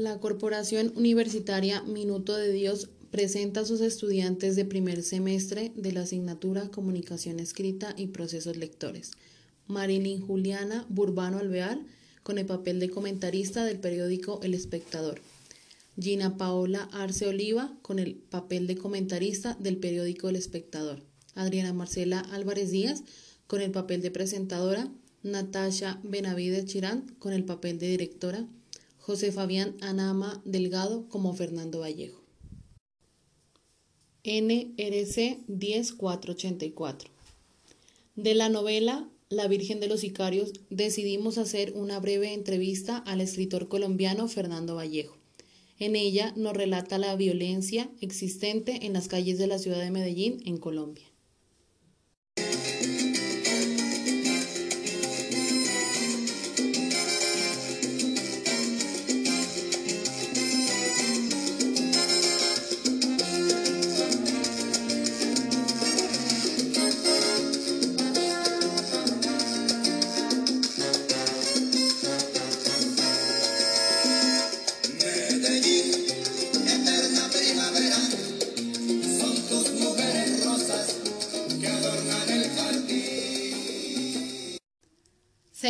La Corporación Universitaria Minuto de Dios presenta a sus estudiantes de primer semestre de la asignatura Comunicación Escrita y Procesos Lectores. Marilyn Juliana Burbano Alvear, con el papel de comentarista del periódico El Espectador. Gina Paola Arce Oliva, con el papel de comentarista del periódico El Espectador. Adriana Marcela Álvarez Díaz, con el papel de presentadora. Natasha Benavides Chirán, con el papel de directora. José Fabián Anama Delgado como Fernando Vallejo. NRC 10484. De la novela La Virgen de los Sicarios decidimos hacer una breve entrevista al escritor colombiano Fernando Vallejo. En ella nos relata la violencia existente en las calles de la ciudad de Medellín, en Colombia.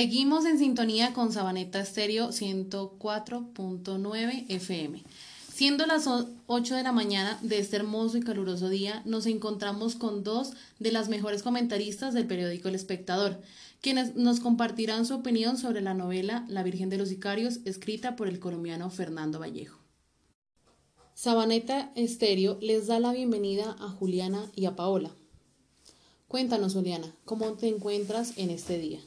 Seguimos en sintonía con Sabaneta Estéreo 104.9 FM. Siendo las 8 de la mañana de este hermoso y caluroso día, nos encontramos con dos de las mejores comentaristas del periódico El Espectador, quienes nos compartirán su opinión sobre la novela La Virgen de los Sicarios, escrita por el colombiano Fernando Vallejo. Sabaneta Estéreo les da la bienvenida a Juliana y a Paola. Cuéntanos, Juliana, ¿cómo te encuentras en este día?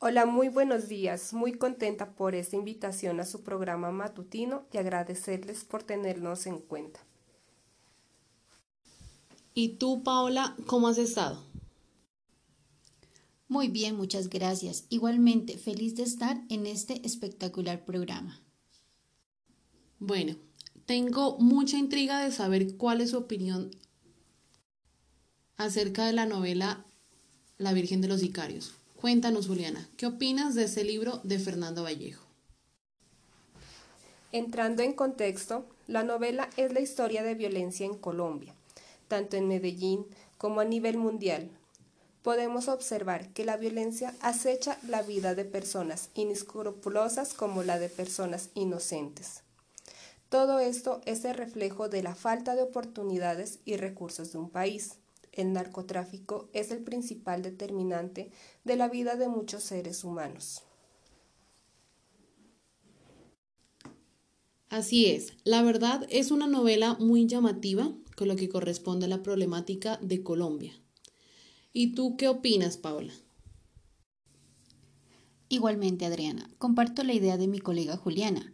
Hola, muy buenos días. Muy contenta por esta invitación a su programa matutino y agradecerles por tenernos en cuenta. ¿Y tú, Paola, cómo has estado? Muy bien, muchas gracias. Igualmente, feliz de estar en este espectacular programa. Bueno, tengo mucha intriga de saber cuál es su opinión acerca de la novela La Virgen de los Sicarios. Cuéntanos, Juliana, ¿qué opinas de ese libro de Fernando Vallejo? Entrando en contexto, la novela es la historia de violencia en Colombia, tanto en Medellín como a nivel mundial. Podemos observar que la violencia acecha la vida de personas inescrupulosas como la de personas inocentes. Todo esto es el reflejo de la falta de oportunidades y recursos de un país el narcotráfico es el principal determinante de la vida de muchos seres humanos. Así es, la verdad es una novela muy llamativa con lo que corresponde a la problemática de Colombia. ¿Y tú qué opinas, Paola? Igualmente, Adriana, comparto la idea de mi colega Juliana.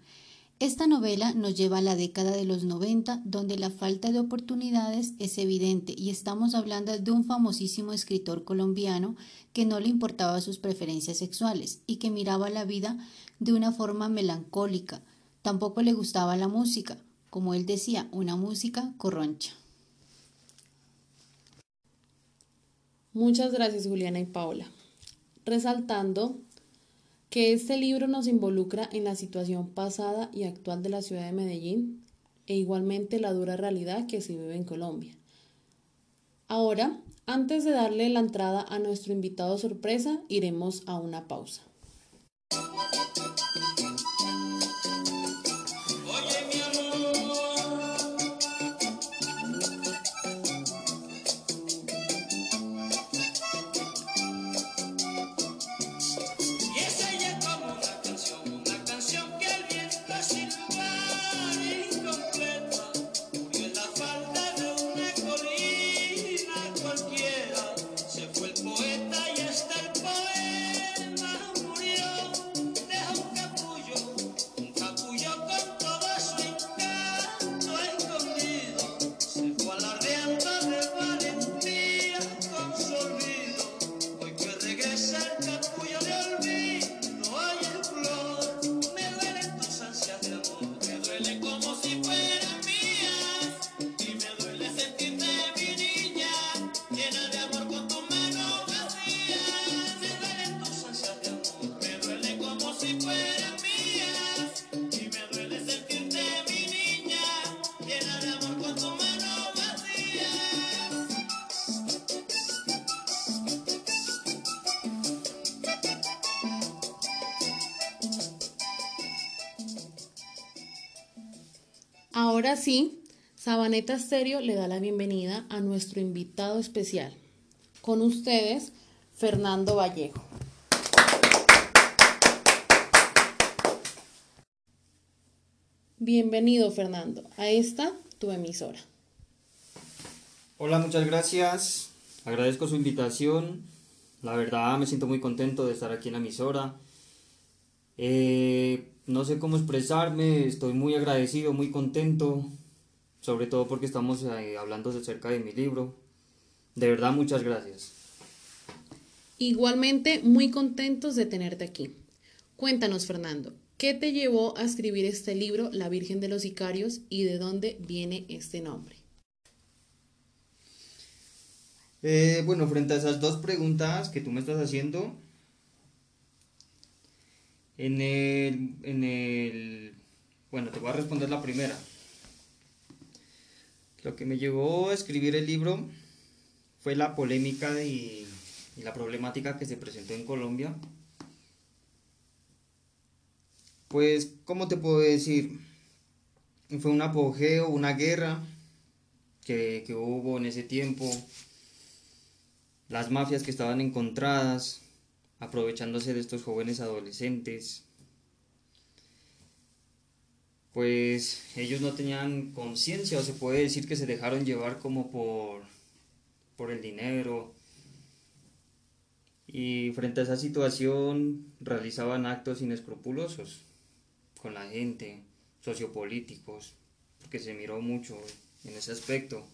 Esta novela nos lleva a la década de los 90, donde la falta de oportunidades es evidente y estamos hablando de un famosísimo escritor colombiano que no le importaba sus preferencias sexuales y que miraba la vida de una forma melancólica. Tampoco le gustaba la música, como él decía, una música corroncha. Muchas gracias Juliana y Paola. Resaltando que este libro nos involucra en la situación pasada y actual de la ciudad de Medellín e igualmente la dura realidad que se vive en Colombia. Ahora, antes de darle la entrada a nuestro invitado sorpresa, iremos a una pausa. cerca. Ahora sí, Sabaneta Stereo le da la bienvenida a nuestro invitado especial. Con ustedes, Fernando Vallejo. Bienvenido, Fernando, a esta tu emisora. Hola, muchas gracias. Agradezco su invitación. La verdad me siento muy contento de estar aquí en la emisora. Eh, no sé cómo expresarme, estoy muy agradecido, muy contento, sobre todo porque estamos eh, hablando acerca de mi libro. De verdad, muchas gracias. Igualmente, muy contentos de tenerte aquí. Cuéntanos, Fernando, ¿qué te llevó a escribir este libro, La Virgen de los Sicarios, y de dónde viene este nombre? Eh, bueno, frente a esas dos preguntas que tú me estás haciendo, en el, en el, bueno, te voy a responder la primera. Lo que me llevó a escribir el libro fue la polémica y, la problemática que se presentó en Colombia. Pues, ¿cómo te puedo decir? Fue un apogeo, una guerra que, que hubo en ese tiempo. Las mafias que estaban encontradas, aprovechándose de estos jóvenes adolescentes. Pues ellos no tenían conciencia o se puede decir que se dejaron llevar como por, por el dinero. Y frente a esa situación realizaban actos inescrupulosos con la gente, sociopolíticos, porque se miró mucho en ese aspecto.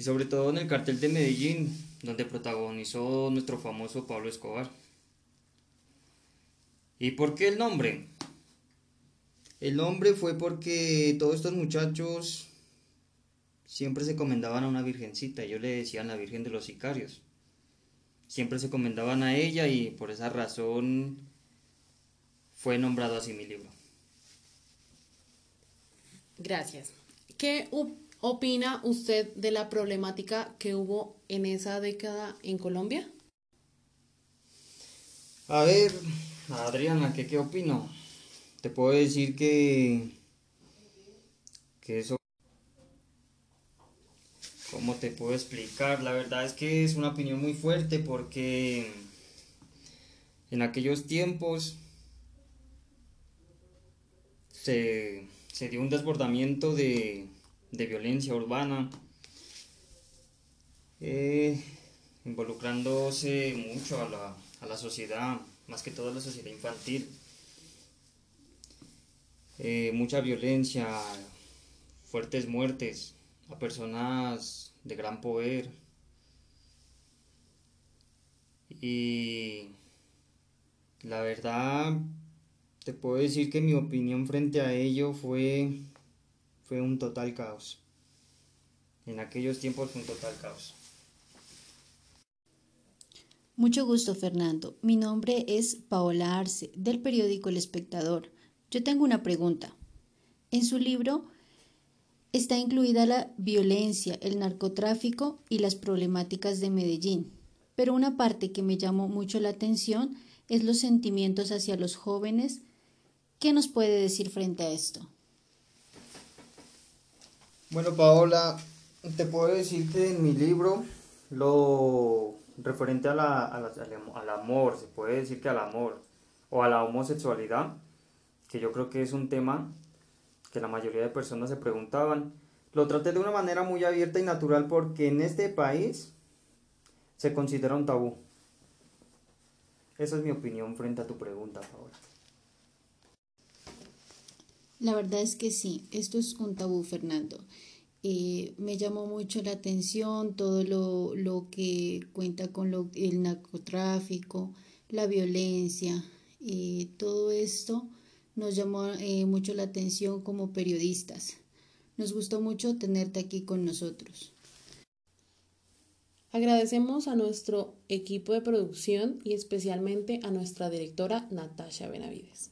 Y sobre todo en el cartel de Medellín, donde protagonizó nuestro famoso Pablo Escobar. ¿Y por qué el nombre? El nombre fue porque todos estos muchachos siempre se comendaban a una virgencita, ellos le decían la Virgen de los Sicarios. Siempre se comendaban a ella y por esa razón fue nombrado así mi libro. Gracias. ¿Qué opina usted de la problemática que hubo en esa década en Colombia? A ver, Adriana, ¿qué, qué opino? Te puedo decir que, que eso... ¿Cómo te puedo explicar? La verdad es que es una opinión muy fuerte porque en aquellos tiempos se, se dio un desbordamiento de, de violencia urbana, eh, involucrándose mucho a la, a la, sociedad, más que todo a la sociedad infantil. Eh, mucha violencia, fuertes muertes a personas de gran poder. Y la verdad, te puedo decir que mi opinión frente a ello fue fue un total caos. En aquellos tiempos fue un total caos. Mucho gusto, Fernando. Mi nombre es Paola Arce, del periódico El Espectador. Yo tengo una pregunta. En su libro está incluida la violencia, el narcotráfico y las problemáticas de Medellín. Pero una parte que me llamó mucho la atención es los sentimientos hacia los jóvenes. ¿Qué nos puede decir frente a esto? Bueno, Paola, te puedo decir que en mi libro lo referente a la, al amor, se puede decir que al amor o a la homosexualidad, que yo creo que es un tema que la mayoría de personas se preguntaban, lo traté de una manera muy abierta y natural porque en este país se considera un tabú. Esa es mi opinión frente a tu pregunta, Paola. La verdad es que sí, esto es un tabú, Fernando. Eh, me llamó mucho la atención todo lo, lo que cuenta con lo, el narcotráfico, la violencia, eh, todo esto nos llamó eh, mucho la atención como periodistas. Nos gustó mucho tenerte aquí con nosotros. Agradecemos a nuestro equipo de producción y especialmente a nuestra directora Natasha Benavides.